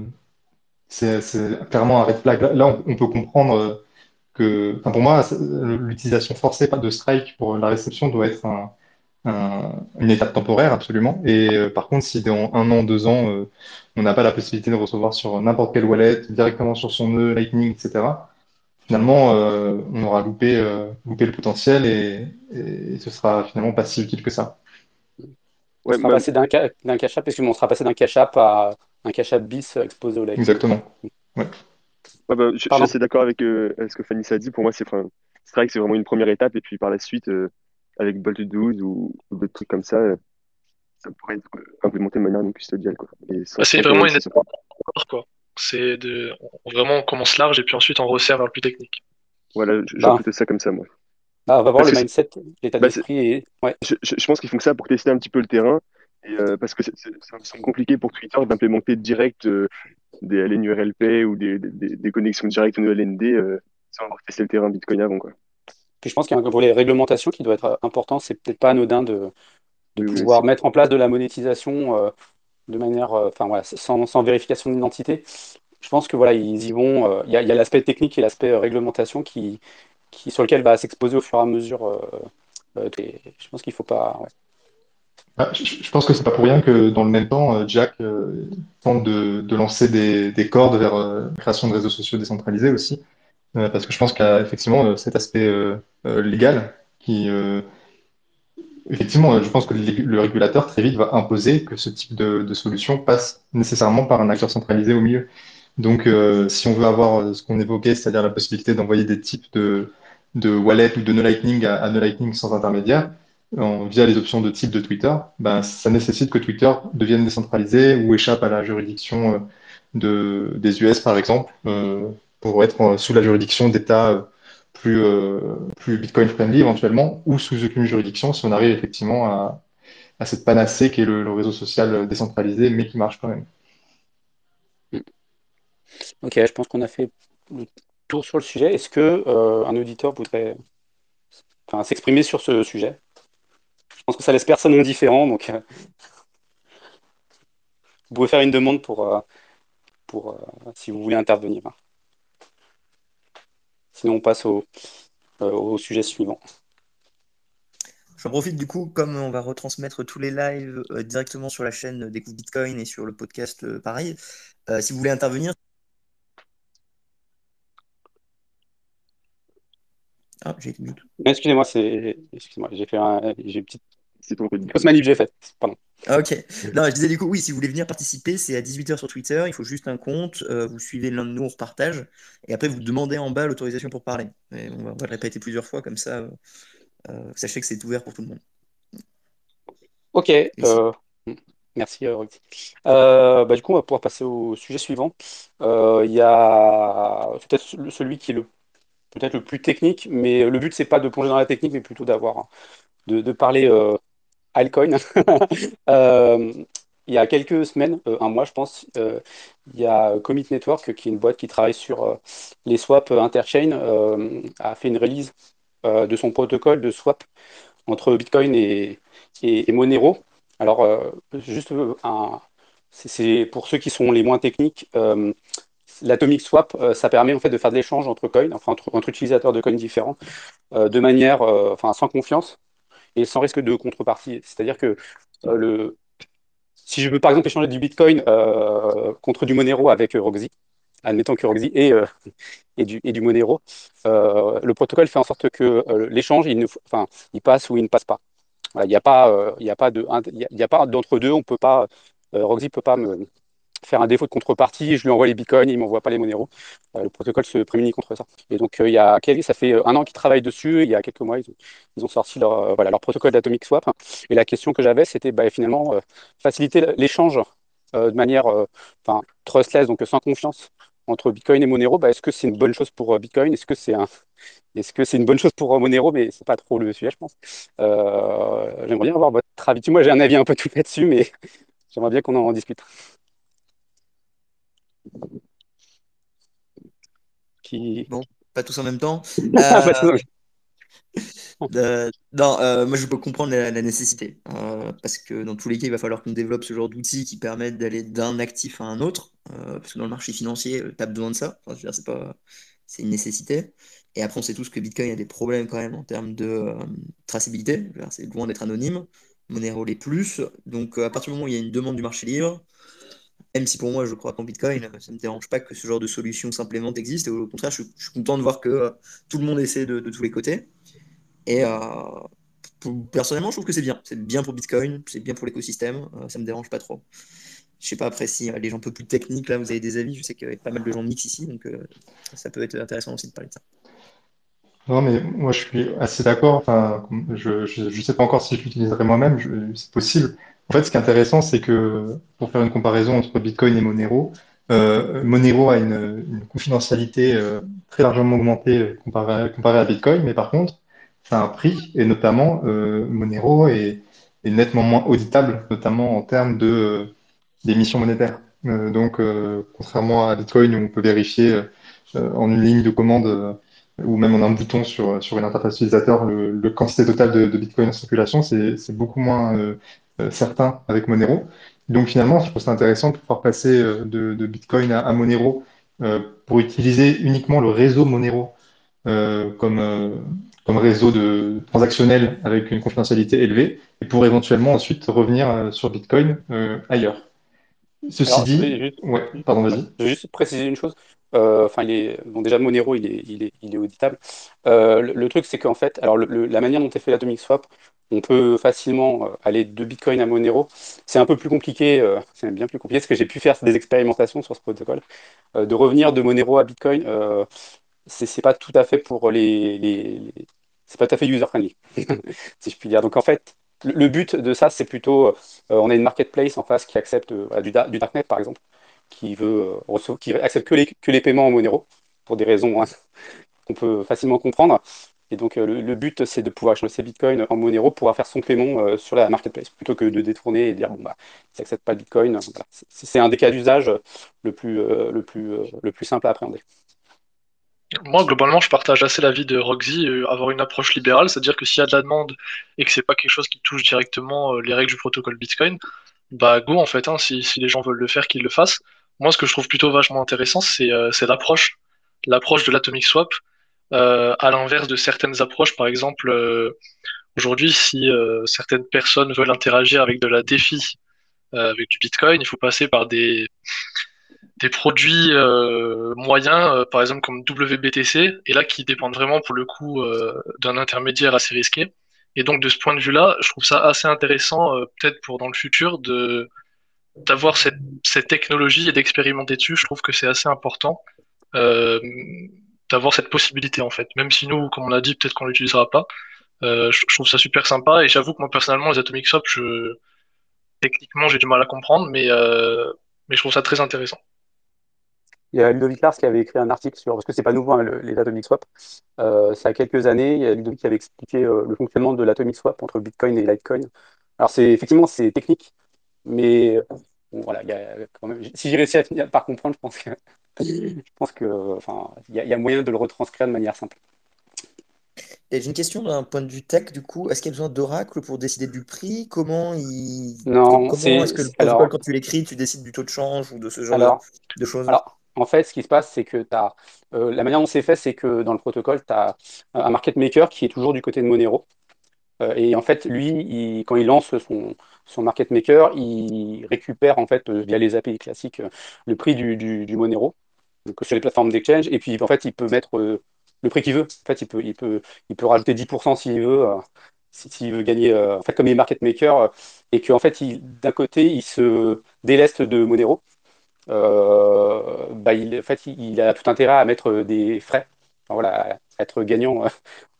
c'est clairement un red flag. Là, on, peut comprendre que, enfin, pour moi, l'utilisation forcée de Strike pour la réception doit être une étape temporaire, absolument. Et par contre, si dans un an, deux ans, on n'a pas la possibilité de recevoir sur n'importe quelle wallet, directement sur son nœud, Lightning, etc., finalement, euh, on aura loupé, euh, loupé le potentiel et, et, ce sera finalement pas si utile que ça. Ouais, on sera passé d'un cash app, on sera passé d'un cash app à un cash app bis exposé au like. Exactement. Ouais. Ouais, bah, je, suis assez d'accord avec, euh, ce que Fanny s'est dit. Pour moi, c'est vrai que c'est vraiment une première étape. Et puis par la suite, euh, avec Bolt 12 ou, ou d'autres trucs comme ça, euh, ça pourrait être implémenté de manière non custodiale. Bah, c'est vraiment une étape. Quoi c'est de vraiment on commence large et puis ensuite on resserre vers le plus technique. Voilà, j'ai bah. ça comme ça moi. Bah, on va voir le mindset, l'état bah, d'esprit. Et... Ouais. Je, je, pense qu'ils font ça pour tester un petit peu le terrain. Et, euh, parce que c'est compliqué pour Twitter d'implémenter direct euh, des LNURLP ou des, des, des, connexions directes au LND euh, sans avoir testé le terrain Bitcoin avant. Quoi. Puis je pense qu'il y a un volet réglementation qui doit être important. C'est peut-être pas anodin de, de pouvoir mettre en place de la monétisation de manière, euh, enfin voilà, sans, sans vérification d'identité. Je pense que voilà, ils y vont. Euh, il y a, l'aspect technique et l'aspect euh, réglementation qui, qui, sur lequel va s'exposer au fur et à mesure. je pense qu'il ne faut pas. Ah, je, pense que c'est pas pour rien que dans le même temps, Jack tente de, de, lancer des, des cordes vers la création de réseaux sociaux décentralisés aussi, parce que je pense qu'il y a effectivement cet aspect légal qui, Effectivement, je pense que le régulateur très vite va imposer que ce type de, solution passe nécessairement par un acteur centralisé au milieu. Donc, euh, si on veut avoir euh, ce qu'on évoquait, c'est-à-dire la possibilité d'envoyer des types de, de wallet ou de no lightning à, no lightning sans intermédiaire, via les options de type de Twitter, ben, ça nécessite que Twitter devienne décentralisé ou échappe à la juridiction euh, de, des US, par exemple, pour être sous la juridiction d'États plus, euh, plus Bitcoin friendly éventuellement, ou sous aucune juridiction si on arrive effectivement à, cette panacée qui est le, réseau social décentralisé, mais qui marche quand même. Ok, je pense qu'on a fait le tour sur le sujet. Est-ce que euh, un auditeur voudrait s'exprimer sur ce sujet? Je pense que ça laisse personne indifférent, donc euh, vous pouvez faire une demande pour, pour si vous voulez intervenir. Sinon, on passe au, euh, sujet suivant. J'en profite du coup, comme on va retransmettre tous les lives euh, directement sur la chaîne Découvre Bitcoin et sur le podcast euh, pareil, si vous voulez intervenir. Ah, j'ai été Excusez-moi, c'est... Excusez-moi, j'ai fait un... j'ai une petite. C'est ton manip j'ai fait. Pardon. Ok. Non, je disais du coup, oui, si vous voulez venir participer, c'est à 18h sur Twitter. Il faut juste un compte. Euh, vous suivez l'un de nous, on repartage. Et après, vous demandez en bas l'autorisation pour parler. on, va, le répéter plusieurs fois, comme ça, euh, sachez que c'est ouvert pour tout le monde. Ok. Euh, merci, bah, du coup, on va pouvoir passer au sujet suivant. Il y a peut-être celui qui est le peut-être le plus technique, mais le but, c'est pas de plonger dans la technique, mais plutôt d'avoir de, de, parler Alcoin. [laughs] Euh, il y a quelques semaines, euh, un mois je pense, euh, il y a Commit Network, qui est une boîte qui travaille sur les swaps interchain, a fait une release de son protocole de swap entre Bitcoin et, et, Monero. Alors, juste c'est pour ceux qui sont les moins techniques, l'atomic swap, ça permet en fait de faire de l'échange entre coins, enfin entre, utilisateurs de coins différents, de manière, enfin sans confiance et sans risque de contrepartie. C'est-à-dire que euh, le... si je veux par exemple échanger du Bitcoin euh, contre du Monero avec euh, Roxy, admettons que Roxy et, du, du Monero, le protocole fait en sorte que l'échange, il, enfin, il passe ou il ne passe pas. Il n'y a pas, pas de, il a pas d'entre deux. On peut pas, Roxy peut pas me, faire un défaut de contrepartie, je lui envoie les bitcoins, il m'envoie pas les Monero. Euh, le protocole se prémunit contre ça. Et donc, euh, il y a, ça fait euh, un an qu'ils travaillent dessus, il y a quelques mois, ils ont, sorti leur, voilà, leur protocole d'Atomic Swap. Et la question que j'avais, c'était bah, finalement faciliter l'échange de manière trustless, donc sans confiance entre Bitcoin et Monero, bah, est-ce que c'est une bonne chose pour Bitcoin? Est-ce que c'est un, est-ce que c'est une bonne chose pour Monero? Mais c'est pas trop le sujet, je pense. j'aimerais bien avoir votre avis. Moi, j'ai un avis un peu tout là-dessus, mais [laughs] j'aimerais bien qu'on en discute. Qui... Bon, pas tous en même temps. [laughs] Euh, non, euh, moi je peux comprendre la, nécessité. Euh, parce que dans tous les cas, il va falloir qu'on développe ce genre d'outils qui permettent d'aller d'un actif à un autre. parce que dans le marché financier, tu as besoin de ça. c'est pas... c'est une nécessité. Et après, on sait tous que Bitcoin a des problèmes quand même en termes de traçabilité. C'est loin d'être anonyme. Monero l'est plus. Donc à partir du moment où il y a une demande du marché libre, même si pour moi, je crois qu'en Bitcoin, ça ne me dérange pas que ce genre de solution s'implémente existe. Au contraire, je, suis content de voir que euh, tout le monde essaie de, tous les côtés. Et euh, personnellement, je trouve que c'est bien. C'est bien pour Bitcoin, c'est bien pour l'écosystème. Euh, ça ne me dérange pas trop. Je sais pas après si les gens un peu plus techniques, là, vous avez des avis. Je sais qu'il y a pas mal de gens mix ici, donc ça peut être intéressant aussi de parler de ça. Non, mais moi je suis assez d'accord. Enfin, je ne sais pas encore si je l'utiliserai moi-même, c'est possible. En fait, ce qui est intéressant, c'est que pour faire une comparaison entre Bitcoin et Monero, euh, Monero a une, confidentialité euh, très largement augmentée comparée, à Bitcoin, mais par contre, ça a un prix, et notamment euh, Monero est, nettement moins auditable, notamment en termes de d'émissions monétaires. donc, contrairement à Bitcoin, où on peut vérifier en une ligne de commande ou même en un bouton sur, une interface utilisateur le, quantité totale de, Bitcoin en circulation, c'est beaucoup moins euh, certains avec Monero. Donc finalement, je trouve ça intéressant de pouvoir passer euh, de, Bitcoin à, Monero euh, pour utiliser uniquement le réseau Monero comme, comme réseau de transactionnel avec une confidentialité élevée et pour éventuellement ensuite revenir sur Bitcoin ailleurs. Ceci dit, ouais, pardon, vas-y. Je vais juste préciser une chose. enfin, il est bon déjà Monero, il est, il est, il est auditable. le, truc, c'est qu'en fait, alors la manière dont est fait l'Atomic Swap, on peut facilement euh, aller de Bitcoin à Monero. C'est un peu plus compliqué, euh, [laughs] c'est bien plus compliqué parce que j'ai pu faire des expérimentations sur ce protocole. Euh, de revenir de Monero à Bitcoin, c'est pas tout à fait pour les, c'est pas tout à fait user friendly, [laughs] si je puis dire. Donc en fait, le, but de ça, c'est plutôt, on a une marketplace en face qui accepte du, darknet par exemple, qui veut accepte que les, que les paiements en Monero pour des raisons hein, [laughs] qu'on peut facilement comprendre. Et donc, euh, le, but, c'est de pouvoir changer ses bitcoins en Monero pour pouvoir faire son paiement euh, sur la marketplace, plutôt que de détourner et dire, bon, bah, ils n'acceptent pas bitcoin. C'est un des cas d'usage le, plus, euh, le, le plus simple à appréhender. Moi, globalement, je partage assez l'avis de Roxy, avoir une approche libérale, c'est-à-dire que s'il y a de la demande et que c'est pas quelque chose qui touche directement les règles du protocole Bitcoin, bah go en fait, hein, si, les gens veulent le faire, qu'ils le fassent. Moi, ce que je trouve plutôt vachement intéressant, c'est l'approche, l'approche de l'atomic swap, à l'inverse de certaines approches. Par exemple, euh, aujourd'hui, si euh, certaines personnes veulent interagir avec de la défi, avec du Bitcoin, il faut passer par des, des produits moyens, par exemple comme WBTC, et là qui dépendent vraiment pour le coup d'un intermédiaire assez risqué. Et donc de ce point de vue-là, je trouve ça assez intéressant, peut-être pour dans le futur, de d'avoir cette, cette, technologie et d'expérimenter dessus. Je trouve que c'est assez important. Euh, d'avoir cette possibilité en fait. Même si nous, comme on a dit, peut-être qu'on l'utilisera pas. Euh, je, trouve ça super sympa et j'avoue que moi personnellement les Atomic Swap, je... techniquement j'ai du mal à comprendre, mais, euh, mais je trouve ça très intéressant. Il y a Ludovic Lars qui avait écrit un article sur, parce que c'est pas nouveau hein, les Atomic Swap, euh, ça quelques années, il y a Ludovic qui avait expliqué le fonctionnement de l'Atomic Swap entre Bitcoin et Litecoin. Alors c'est effectivement c'est technique, mais voilà, y a quand même, si j'ai réussi à finir par comprendre, je pense que je pense que, enfin, il y, a moyen de le retranscrire de manière simple. Et j'ai une question d'un point de vue tech, du coup, est-ce qu'il y a besoin d'Oracle pour décider du prix? Comment il... Non, comment est-ce que le protocole, quand tu l'écris, tu décides du taux de change ou de ce genre de choses? alors, en fait, ce qui se passe, c'est que as, euh, la manière dont c'est fait, c'est que dans le protocole, tu as un market maker qui est toujours du côté de Monero. Euh, et en fait, lui, quand il lance son, son market maker, il récupère en fait euh, via les API classiques le prix du, du Monero donc, sur les plateformes d'exchange. Et puis, en fait, il peut mettre euh, le prix qu'il veut. En fait, il peut, il peut, rajouter 10% s'il veut, euh, s'il veut gagner, euh, en fait, comme il est market maker, et qu'en fait, d'un côté, il se déleste de Monero. bah, il, en fait, il, a tout intérêt à mettre des frais, voilà, à être gagnant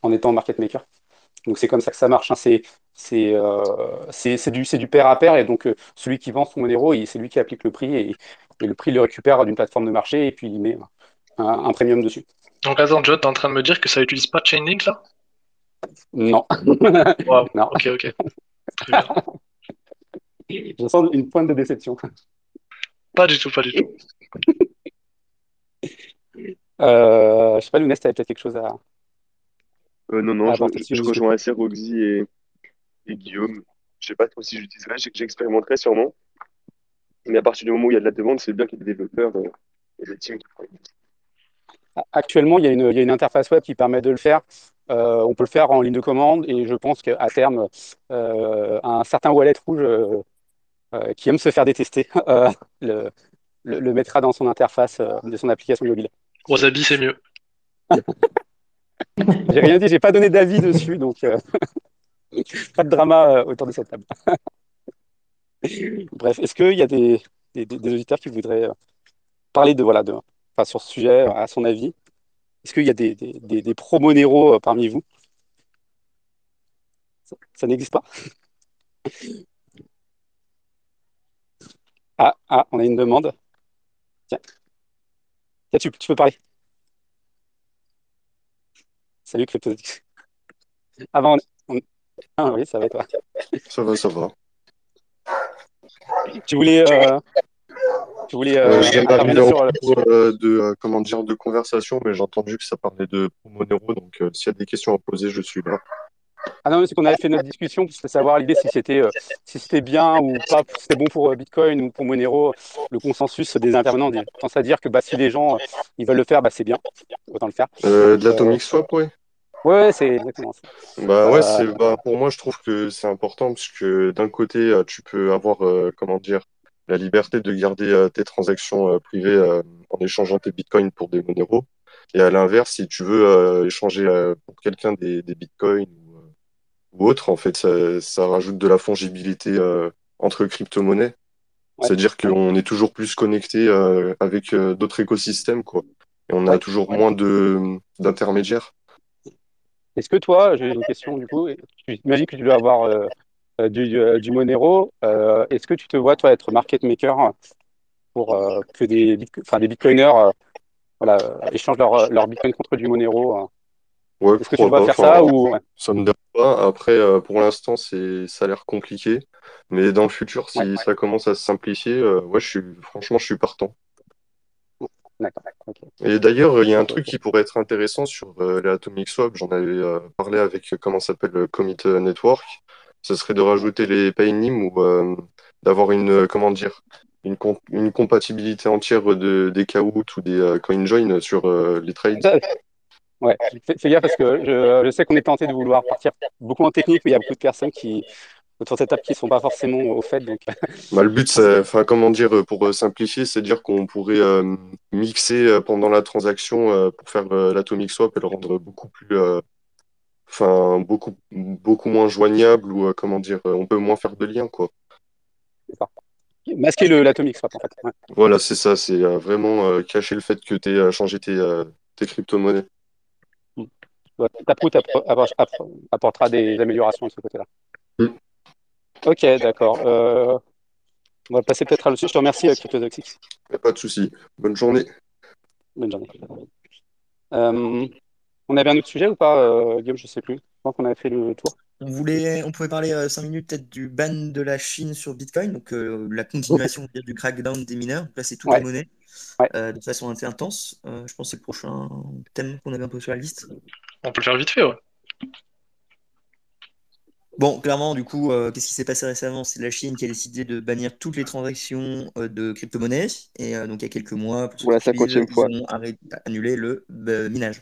en étant market maker. Donc c'est comme ça que ça marche. Hein. C'est c'est du, du pair à pair et donc celui qui vend son Monero, c'est lui qui applique le prix et, et le prix le récupère d'une plateforme de marché et puis il met un, un premium dessus. Donc attends, John, t'es en train de me dire que ça utilise pas Chainlink là? Non. [laughs] non. Ok, ok. Très bien. Je sens une pointe de déception. Pas du tout, pas du tout. euh, je sais pas, Lounès, tu avais peut-être quelque chose à. Euh, non, non, je, rejoins assez Roxy et, et, Guillaume. Je sais pas trop si j'utiliserai, j'expérimenterai sûrement. Mais à partir du moment où il y a de la demande, c'est bien qu'il y ait des développeurs euh, et des teams qui Actuellement, il y, a une, il y, a une, interface web qui permet de le faire. Euh, on peut le faire en ligne de commande et je pense qu'à terme, euh, un certain wallet rouge euh, euh qui aime se faire détester [laughs] euh, le, le, le, mettra dans son interface euh, de son application mobile. Wasabi, c'est mieux. [laughs] [laughs] j'ai rien dit, j'ai pas donné d'avis dessus, donc [laughs] pas de drama autour de cette table. [laughs] Bref, est-ce qu'il y a des, auditeurs qui voudraient parler de voilà de sur ce sujet, à son avis? Est-ce qu'il y a des, des, des, euh, parmi vous? Ça, n'existe pas? Ah, ah, on a une demande. Tiens, Tiens tu, tu peux parler. Salut CryptoDix. Avant, on... Ah oui, ça va toi? Ça va, ça va. Tu voulais, euh, tu voulais euh, euh sur... Euh, de comment dire de conversation, mais j'ai entendu que ça parlait de Monero, donc s'il y a des questions à poser, je suis là. Ah non, c'est qu'on avait fait notre discussion pour savoir l'idée si c'était si c'était bien ou pas, si c'était bon pour Bitcoin ou pour Monero. Le consensus des intervenants tend à dire que bah, si les gens ils veulent le faire, bah, c'est bien, autant le faire. de l'atomic swap, oui. Ouais, c'est exactement ça. Bah ouais, c'est bah, pour moi je trouve que c'est important parce que d'un côté tu peux avoir comment dire la liberté de garder euh, tes transactions euh, privées euh, en échangeant tes bitcoins pour des Monero. Et à l'inverse, si tu veux échanger pour quelqu'un des, des bitcoins ou, autre, en fait, ça, ça, rajoute de la fongibilité entre crypto-monnaies. C'est-à-dire qu'on est toujours plus connecté avec d'autres écosystèmes, quoi. Et on a toujours moins de d'intermédiaires. Est-ce que toi, j'ai une question du coup, j'imagine que tu dois avoir euh, du, euh, du, Monero. Euh, est-ce que tu te vois, toi, être market maker pour que des, des bitcoiners voilà, échangent leur, leur bitcoin contre du Monero Ouais, Est-ce que tu vas faire ça ou... Ça me dérange pas. Après, pour l'instant, c'est ça a l'air compliqué. Mais dans le futur, si ouais. ça commence à se simplifier, ouais, je suis franchement, je suis partant. Okay. Et d'ailleurs, il y a un truc qui pourrait être intéressant sur euh, les Atomic Swap. J'en avais euh, parlé avec comment s'appelle le Commit Network ce serait de rajouter les paynim ou euh, d'avoir une, euh, comment dire, une, une, compatibilité entière de, des KOUT ou des euh, CoinJoin sur euh, les trades. Ouais, fais gaffe parce que je, je sais qu'on est tenté de vouloir partir beaucoup en technique, mais il y a beaucoup de personnes qui, autour de cette table qui ne sont pas forcément au fait. Donc... Bah, le but, enfin, comment dire, pour simplifier, c'est dire qu'on pourrait euh, mixer pendant la transaction euh, pour faire euh, l'atomic swap et le rendre beaucoup plus enfin beaucoup beaucoup moins joignable ou euh, comment dire, euh, on peut moins faire de liens quoi. Masquer l'atomic swap en fait. Ouais. Voilà, c'est ça, c'est euh, vraiment euh, cacher le fait que tu as changé tes, tes crypto-monnaies. Taproot apportera des améliorations de ce côté-là. Mmh. Ok, d'accord. Euh, on va passer peut-être à le sujet. Je te remercie, CryptoDoxix. Pas de souci. Bonne journée. Bonne journée. Euh, on avait un autre sujet ou pas, euh, Guillaume? Je sais plus. Je pense qu'on avait fait le tour. On voulait, on pouvait parler euh, 5 minutes peut-être du ban de la Chine sur Bitcoin, donc euh, la continuation du crackdown des mineurs, placer toutes Ouais. les monnaies Ouais. euh, de façon assez intense. Euh, je pense que c'est le prochain thème qu'on avait un peu sur la liste. On peut le faire vite fait, ouais. Bon, clairement, du coup, euh, qu'est-ce qui s'est passé récemment? C'est la Chine qui a décidé de bannir toutes les transactions euh, de crypto-monnaies. Et euh, donc, il y a quelques mois, pour la cinquantième fois. ils ont arrêté, annulé le euh, minage.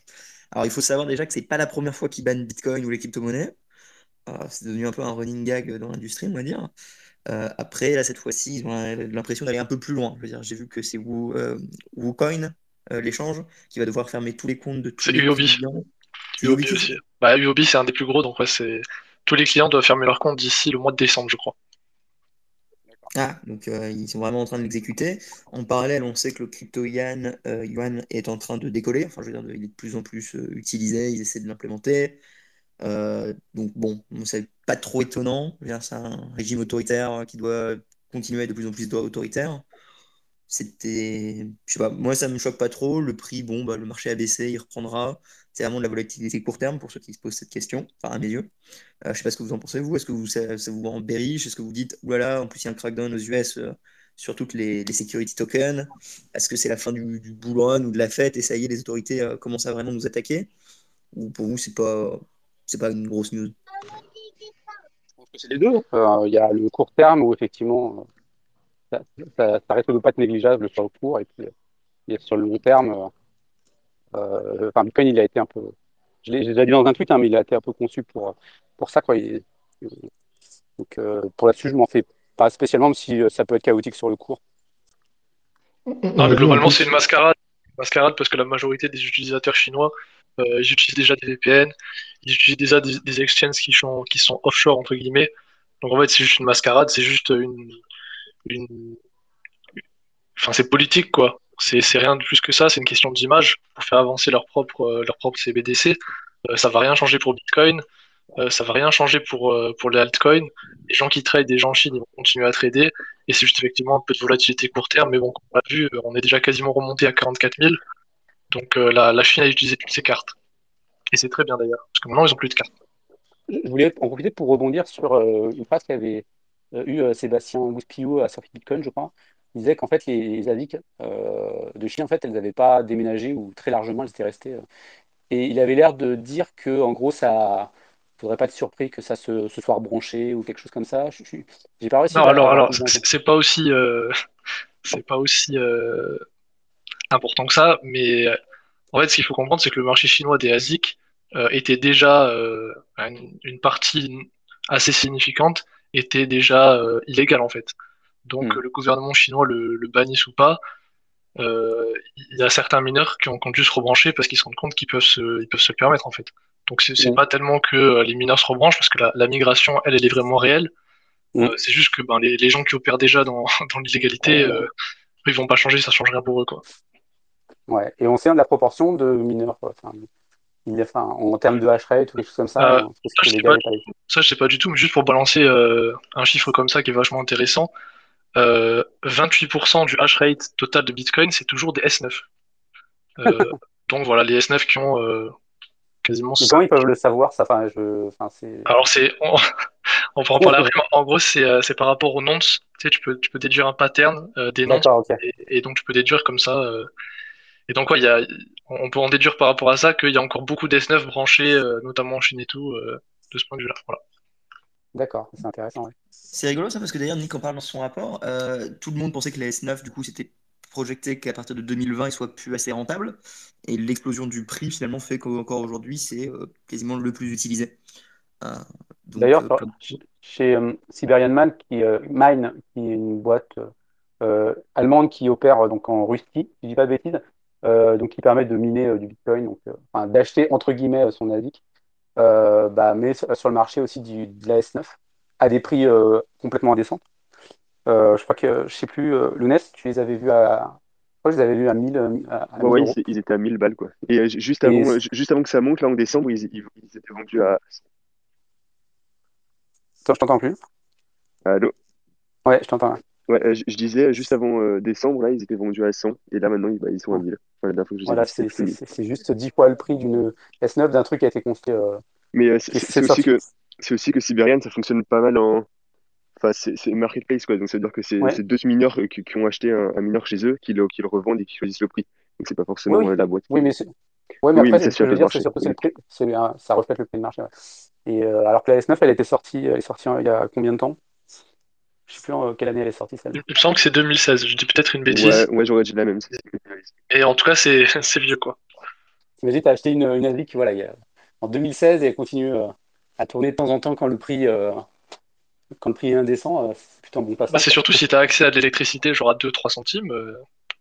Alors, il faut savoir déjà que c'est pas la première fois qu'ils bannent Bitcoin ou les crypto-monnaies. Euh, c'est devenu un peu un running gag dans l'industrie, on va dire. Euh, après, là, cette fois-ci, ils ont l'impression d'aller un peu plus loin. Je veux dire, j'ai vu que c'est Wu, euh, WooCoin, l'échange, qui va devoir fermer tous les comptes de tous les UOB. clients. C'est UOB UOB, aussi. Bah, UOB, c'est un des plus gros, donc ouais, c'est tous les clients doivent fermer leur compte d'ici le mois de décembre, je crois. Ah, donc euh, ils sont vraiment en train de l'exécuter. En parallèle, on sait que le crypto yuan, euh, yuan est en train de décoller. Enfin, je veux dire, il est de plus en plus euh, utilisé. Ils essaient de l'implémenter. Euh, donc bon, c'est pas trop étonnant. C'est un régime autoritaire qui doit continuer à être de plus en plus autoritaire. C'était, je sais pas, moi ça me choque pas trop. Le prix, bon, bah, le marché a baissé, il reprendra. C'est vraiment de la volatilité court terme pour ceux qui se posent cette question, enfin à mes yeux. Euh, je sais pas ce que vous en pensez vous. Est-ce que vous, ça, vous rend bearish? Est-ce que vous dites, oulala, en plus il y a un crackdown aux US euh, sur toutes les, security tokens? Est-ce que c'est la fin du, du ou de la fête? Et ça y est, les autorités euh, commencent à vraiment nous attaquer? Ou pour vous c'est pas, c'est pas une grosse news c'est les deux. Il y a le court terme où effectivement ça, ça, ça, risque de pas être négligeable sur le court et puis sur le long terme euh, enfin, Bitcoin, il a été un peu. Je l'ai déjà dit dans un tweet, hein, mais il a été un peu conçu pour, pour ça. Quoi. donc, euh, pour là-dessus, je m'en fais pas spécialement, même si euh, ça peut être chaotique sur le cours. Non, mais globalement, c'est une mascarade. mascarade parce que la majorité des utilisateurs chinois, ils utilisent déjà des VPN, ils utilisent déjà des, exchanges qui sont, qui sont offshore, entre guillemets. Donc en fait, c'est juste une mascarade, c'est juste une. Enfin, c'est politique, quoi. C'est rien de plus que ça, c'est une question d'image pour faire avancer leur propre, euh, leur propre CBDC. Euh, ça va rien changer pour Bitcoin, euh, ça va rien changer pour, pour les altcoins. Les gens qui trade, des gens en Chine, ils vont continuer à trader. Et c'est juste effectivement un peu de volatilité court terme, mais bon, on l'a vu, on est déjà quasiment remonté à 44 000. Donc la, la, Chine a utilisé toutes ses cartes. Et c'est très bien d'ailleurs, parce que maintenant ils n'ont plus de cartes. Je voulais en profiter pour rebondir sur une phrase qu'avait eu Sébastien Gouspillou à Surf Bitcoin, je crois, il disait qu'en fait, les, les euh, de Chine, en fait, elles n'avaient pas déménagé ou très largement, elles étaient restées. Euh. et il avait l'air de dire que, en gros, ça faudrait pas être surpris que ça se, soit rebranché ou quelque chose comme ça. J'ai pas réussi. Non, alors, alors [laughs] c'est pas aussi, euh, c'est pas aussi important que ça, mais en fait, ce qu'il faut comprendre, c'est que le marché chinois des ASIC était déjà une, une, partie assez significante était déjà illégale en fait. Donc hmm. le gouvernement chinois le, le bannisse ou pas, euh, il y a certains mineurs qui ont, dû se rebrancher parce qu'ils se rendent compte qu'ils peuvent se, ils peuvent se le permettre en fait. Donc c'est hmm. pas tellement que euh, les mineurs se rebranchent parce que la, la migration, elle, elle est vraiment réelle. Hmm. Euh, c'est juste que ben, les, les, gens qui opèrent déjà dans, [laughs] dans l'illégalité, euh, ils vont pas changer, ça change rien pour eux quoi. Ouais, et on sait de la proportion de mineurs. Enfin, enfin, en termes de hash rate ou des choses comme ça. Euh, ça, je sais pas, ça, je sais pas du tout, mais juste pour balancer euh, un chiffre comme ça qui est vachement intéressant, euh, 28% du hash rate total de Bitcoin, c'est toujours des S9. Euh, [laughs] donc voilà, les S9 qui ont euh, quasiment. Mais comment ils peuvent le savoir ça? Enfin, je... enfin, Alors c'est. On... [laughs] on peut en parler après. En gros, c'est par rapport aux nonces. Tu sais, tu peux, tu peux déduire un pattern des nonces. Et, et, donc tu peux déduire comme ça. Et donc, ouais, y a, on peut en déduire par rapport à ça qu'il y a encore beaucoup d'S9 branchés, notamment en Chine et tout, de ce point de vue-là. Voilà. D'accord, c'est intéressant. C'est rigolo ça parce que d'ailleurs Nick en parle dans son rapport. Euh, tout le monde pensait que les S9 du coup c'était projecté qu'à partir de 2020 ils soient plus assez rentables et l'explosion du prix finalement fait qu'encore aujourd'hui c'est euh, quasiment le plus utilisé. Euh, d'ailleurs chez Siberian Man qui Mine qui est une boîte allemande qui opère donc en Russie, je dis pas de bêtises, donc qui permet de miner du Bitcoin, donc enfin, d'acheter entre guillemets son euh, bah, mais sur le marché aussi du, de la S9 à des prix euh, complètement indécents. Euh, je crois que, je sais plus, Lounès, tu les avais vus à, je les avais vus à 1000. À, ouais, ils, étaient à 1000 balles, quoi. Et juste, avant, juste avant que ça monte, là, en décembre, ils, ils, étaient vendus à. Attends, je t'entends plus. Allô? Ouais, je t'entends. Ouais, je, disais, juste avant décembre, là, ils étaient vendus à 100. Et là, maintenant, ils, bah, ils sont à 1000. Voilà, c'est juste 10 fois le prix d'une S9 d'un truc qui a été construit. Euh, mais euh, c'est aussi, que, aussi que Siberian, ça fonctionne pas mal en. Enfin, c'est marketplace, quoi. Donc, ça veut dire que c'est deux mineurs euh, qui, ont acheté un, mineur chez eux, qui le, qui le, revendent et qui choisissent le prix. Donc, c'est pas forcément la boîte. Oui, mais c'est. Ouais, mais après, ce que je veux dire, c'est surtout le prix. ça reflète le prix de marché. Et alors que la S9, elle était sortie, elle est sortie il y a combien de temps? Je sais plus en quelle année elle est sortie celle-là. Il me semble que c'est 2016, je dis peut-être une bêtise. Ouais, j'aurais dit la même. Et en tout cas, [laughs] c'est vieux quoi. T'imagines, t'as acheté une, une ASIC voilà, en 2016 et elle continue euh, à tourner de temps en temps quand le prix, euh, quand le prix est indécent, euh, c'est plutôt un bon passage. Bah, c'est surtout si tu as accès à de l'électricité, genre à 2-3 centimes,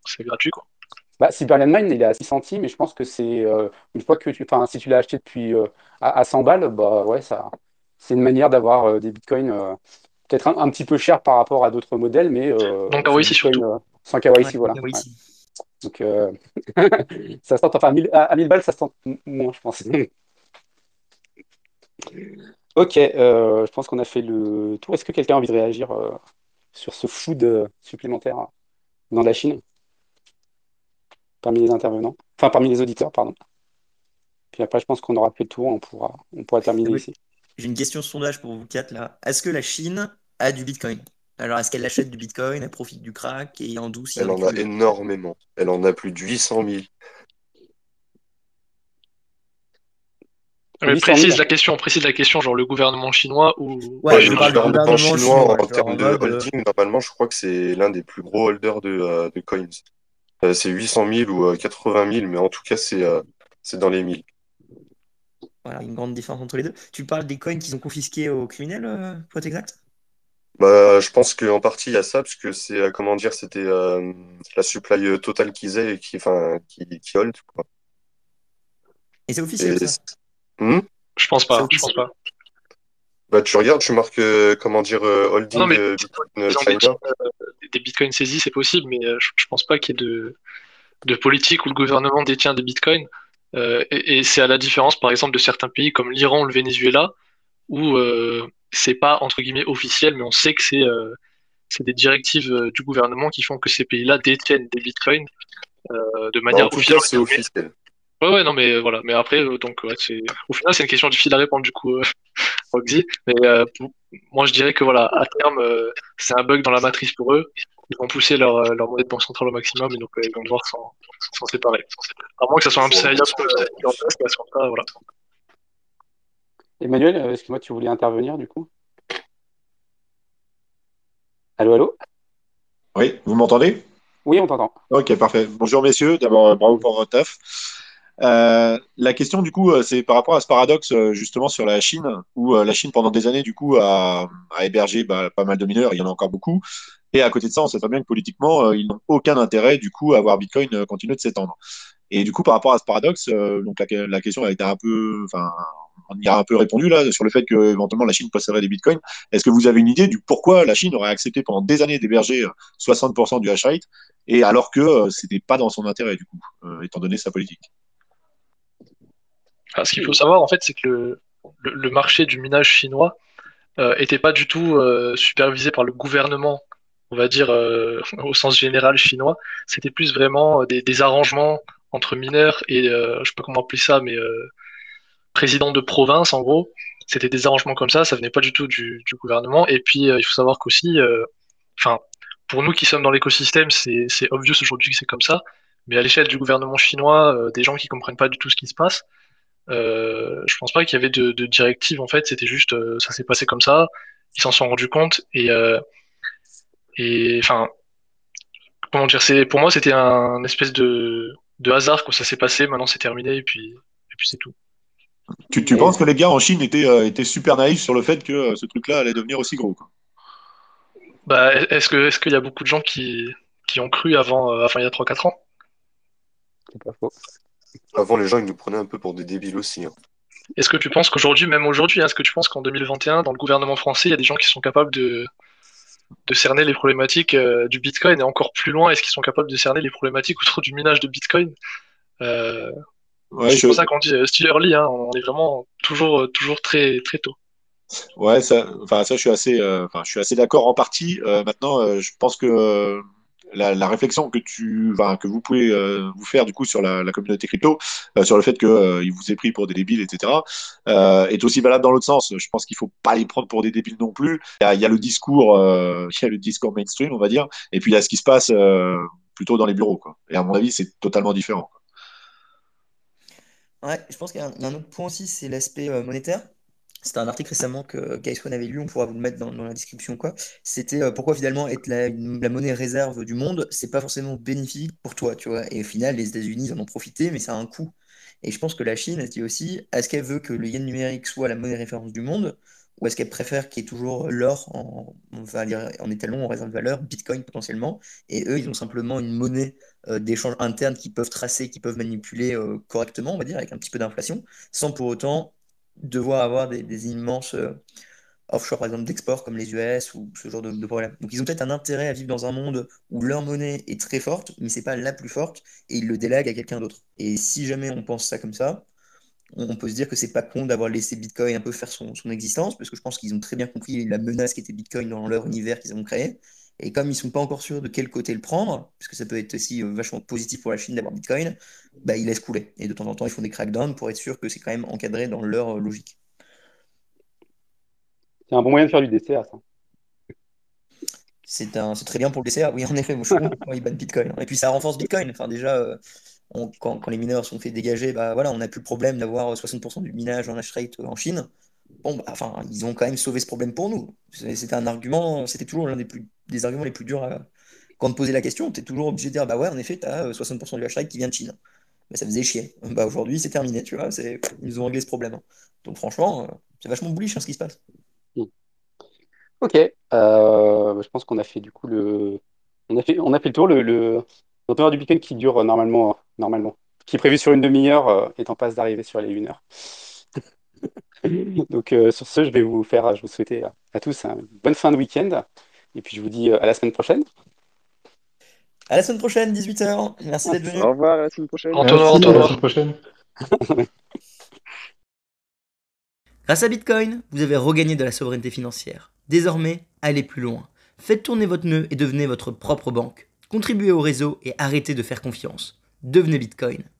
c'est gratuit quoi. Bah, Cyberland Mine, il est à 6 centimes, et je pense que c'est une fois que tu, enfin, si tu l'as acheté depuis à, à, 100 balles, bah ouais, ça, c'est une manière d'avoir des bitcoins peut-être un, petit peu cher par rapport à d'autres modèles, mais. Euh, Donc KYC surtout. Euh, sans KYC, voilà. Donc euh, [laughs] ça se tente, enfin à 1000 balles, ça se tente moins, je pense. [laughs] Ok, euh, je pense qu'on a fait le tour. Est-ce que quelqu'un a envie de réagir euh, sur ce food supplémentaire dans la Chine? Parmi les intervenants, enfin parmi les auditeurs, pardon. Puis après, je pense qu'on aura fait le tour, on pourra, on pourra terminer Oui. ici. J'ai une question sondage pour vous quatre là. Est-ce que la Chine a du Bitcoin? Alors, est-ce qu'elle achète du Bitcoin, elle profite du crack et en douce, il Elle en a énormément. Elle en a plus de 800 000. Mais 800 000. précise la question, précise la question, genre le gouvernement chinois ou. Ouais, Ouais, je le gouvernement chinois, chinois, en termes de mode, euh, holding, normalement, je crois que c'est l'un des plus gros holders de, euh, de coins. Euh, c'est 800 000 ou euh, 80 000, mais en tout cas, c'est euh, c'est dans les 1000. Voilà, une grande différence entre les deux. Tu parles des coins qu'ils ont confisqués aux criminels, euh, pour être exact? Bah, je pense qu'en partie, il y a ça, parce que c'est, euh, comment dire, c'était euh, la supply euh, totale qu'ils aient et qui, enfin, qui, qui hold, quoi. Et c'est officiel, Et, ça? Hmm? Je pense pas, je pense pas. Bah, tu regardes, tu marques, euh, comment dire, euh, holding Non, mais euh, Bitcoin ils ont des, China. euh, des bitcoins saisis, c'est possible, mais euh, je, je pense pas qu'il y ait de, de politique où le gouvernement détient des bitcoins. Euh, et et c'est à la différence, par exemple, de certains pays comme l'Iran ou le Venezuela, où euh, c'est pas entre guillemets officiel, mais on sait que c'est euh, c'est des directives euh, du gouvernement qui font que ces pays-là détiennent des bitcoins euh, de Bah, en manière tout officielle. c'est officiel. Ouais, ouais, non, mais euh, voilà. Mais après, donc, ouais, au final, c'est une question difficile à répondre, du coup, [laughs] Roxy. Mais pour- moi, je dirais que, voilà, à terme, c'est un bug dans la matrice pour eux. Ils vont pousser leur, leur monnaie de banque centrale au maximum, et donc, ils vont devoir s'en, séparer. À moins que ça soit un psyop voilà. Emmanuel, euh, est-ce que moi tu voulais intervenir du coup? Allô, allô? Oui, vous m'entendez? Oui, on t'entend. Ok, parfait. Bonjour messieurs, d'abord euh, bravo pour votre taf. Euh, la question du coup, c'est par rapport à ce paradoxe justement sur la Chine, où euh, la Chine pendant des années du coup a, a hébergé bah, pas mal de mineurs, il y en a encore beaucoup. Et à côté de ça, on sait très bien que politiquement, euh, ils n'ont aucun intérêt du coup à voir Bitcoin continuer de s'étendre. Et du coup, par rapport à ce paradoxe, donc la, la question a été un peu, enfin, on y a un peu répondu là sur le fait que éventuellement la Chine posséderait des bitcoins. Est-ce que vous avez une idée du pourquoi la Chine aurait accepté pendant des années d'héberger euh, 60% du hash rate et alors que euh, c'était pas dans son intérêt du coup, euh, étant donné sa politique? Alors, ce qu'il faut savoir, en fait, c'est que le, marché du minage chinois euh, était pas du tout euh, supervisé par le gouvernement, on va dire, euh, [laughs] au sens général chinois. C'était plus vraiment euh, des, arrangements entre mineurs et, euh, je sais pas comment appeler ça, mais euh, président de province, en gros. C'était des arrangements comme ça, ça venait pas du tout du, du gouvernement. Et puis, euh, il faut savoir qu'aussi, euh, enfin, pour nous qui sommes dans l'écosystème, c'est obvious aujourd'hui que c'est comme ça. Mais à l'échelle du gouvernement chinois, euh, des gens qui comprennent pas du tout ce qui se passe, euh, je pense pas qu'il y avait de, de directive en fait, c'était juste euh, ça s'est passé comme ça, ils s'en sont rendus compte et euh, et enfin comment dire, c'est pour moi c'était un espèce de de hasard quand ça s'est passé, maintenant c'est terminé et puis et puis c'est tout. Tu, tu Et- penses que les gars en Chine étaient, euh, étaient super naïfs sur le fait que euh, ce truc-là allait devenir aussi gros quoi. Bah est-ce que est-ce qu'il y a beaucoup de gens qui qui ont cru avant euh, enfin il y a 3-4 ans? C'est pas faux. Avant, les gens, ils nous prenaient un peu pour des débiles aussi. hein. Est-ce que tu penses qu'aujourd'hui, même aujourd'hui, hein, est-ce que tu penses qu'en 2021, dans le gouvernement français, il y a des gens qui sont capables de de cerner les problématiques euh, du Bitcoin et encore plus loin, est-ce qu'ils sont capables de cerner les problématiques autour du minage de Bitcoin? Euh, Ouais, c'est je, pour ça qu'on dit euh, still early, hein, on est vraiment toujours, euh, toujours très, très tôt. ouais, ça, enfin ça, je suis assez, euh, enfin, je suis assez d'accord en partie. Euh, maintenant, euh, je pense que la, la réflexion que tu, enfin, que vous pouvez vous faire du coup sur la, la communauté crypto, sur le fait que euh, il vous est pris pour des débiles, etc., est aussi valable dans l'autre sens. Je pense qu'il faut pas les prendre pour des débiles non plus. Il y a, il y a le discours, [laughs] il y a le discours mainstream, on va dire, et puis il y a ce qui se passe plutôt dans les bureaux, quoi. Et à mon avis, c'est totalement différent. Ouais, je pense qu'il y autre point aussi, c'est l'aspect euh, monétaire. C'était un article récemment que Guys One avait lu, on pourra vous le mettre dans, la description, quoi. C'était euh, pourquoi finalement être la, monnaie réserve du monde, c'est pas forcément bénéfique pour toi, tu vois. Et au final, les États-Unis en ont profité, mais ça a un coût. Et je pense que la Chine, elle se dit aussi, est-ce qu'elle veut que le yen numérique soit la monnaie référence du monde, ou est-ce qu'elle préfère qu'il y ait toujours l'or en, en étalon, en réserve de valeur, Bitcoin potentiellement, et eux, ils ont simplement une monnaie euh, d'échange interne qu'ils peuvent tracer, qu'ils peuvent manipuler euh, correctement, on va dire, avec un petit peu d'inflation, sans pour autant devoir avoir des, des immenses euh, offshore, par exemple, d'export comme les US ou ce genre de, de problème. Donc ils ont peut-être un intérêt à vivre dans un monde où leur monnaie est très forte, mais c'est pas la plus forte, et ils le délèguent à quelqu'un d'autre. Et si jamais on pense ça comme ça, on peut se dire que c'est pas con d'avoir laissé Bitcoin un peu faire son, son existence, parce que je pense qu'ils ont très bien compris la menace qui était Bitcoin dans leur univers qu'ils ont créé. Et comme ils sont pas encore sûrs de quel côté le prendre, parce que ça peut être aussi euh, vachement positif pour la Chine d'avoir Bitcoin, bah, ils laissent couler. Et de temps en temps, ils font des crackdowns pour être sûr que c'est quand même encadré dans leur euh, logique. C'est un bon moyen de faire du DCA, ça. C'est un, c'est très bien pour le DCA. Oui, en effet, moi je suis quand ils battent Bitcoin. Et puis ça renforce Bitcoin. Enfin, déjà, euh, quand, les mineurs sont fait dégager, bah voilà, on n'a plus le problème d'avoir 60% du minage en hash rate en Chine. Bon, bah, enfin, ils ont quand même sauvé ce problème pour nous. C'était un argument, c'était toujours l'un des plus, des arguments les plus durs à- quand on posait la question. Tu es toujours obligé de dire, bah ouais, en effet, tu as 60% du hash qui vient de Chine. Bah, ça faisait chier. Bah aujourd'hui, c'est terminé, tu vois. Ils ont réglé ce problème. Donc franchement, euh, c'est vachement bullish hein, ce qui se passe. Ok, euh, je pense qu'on a fait du coup le, on a fait, on a fait le tour. Le, le l'entonnoir du Bitcoin qui dure euh, normalement, normalement, qui est prévu sur une demi-heure, euh, est en passe d'arriver sur les une heure. [laughs] Donc euh, sur ce, je vais vous faire, je vous souhaiter à, à tous une bonne fin de week-end, et puis je vous dis euh, à la semaine prochaine. À la semaine prochaine, 18h. Merci d'être venu. Au revoir, à la semaine prochaine. Entonnoir, à la semaine prochaine. [laughs] Grâce à Bitcoin, vous avez regagné de la souveraineté financière. Désormais, allez plus loin. Faites tourner votre nœud et devenez votre propre banque. Contribuez au réseau et arrêtez de faire confiance. Devenez Bitcoin.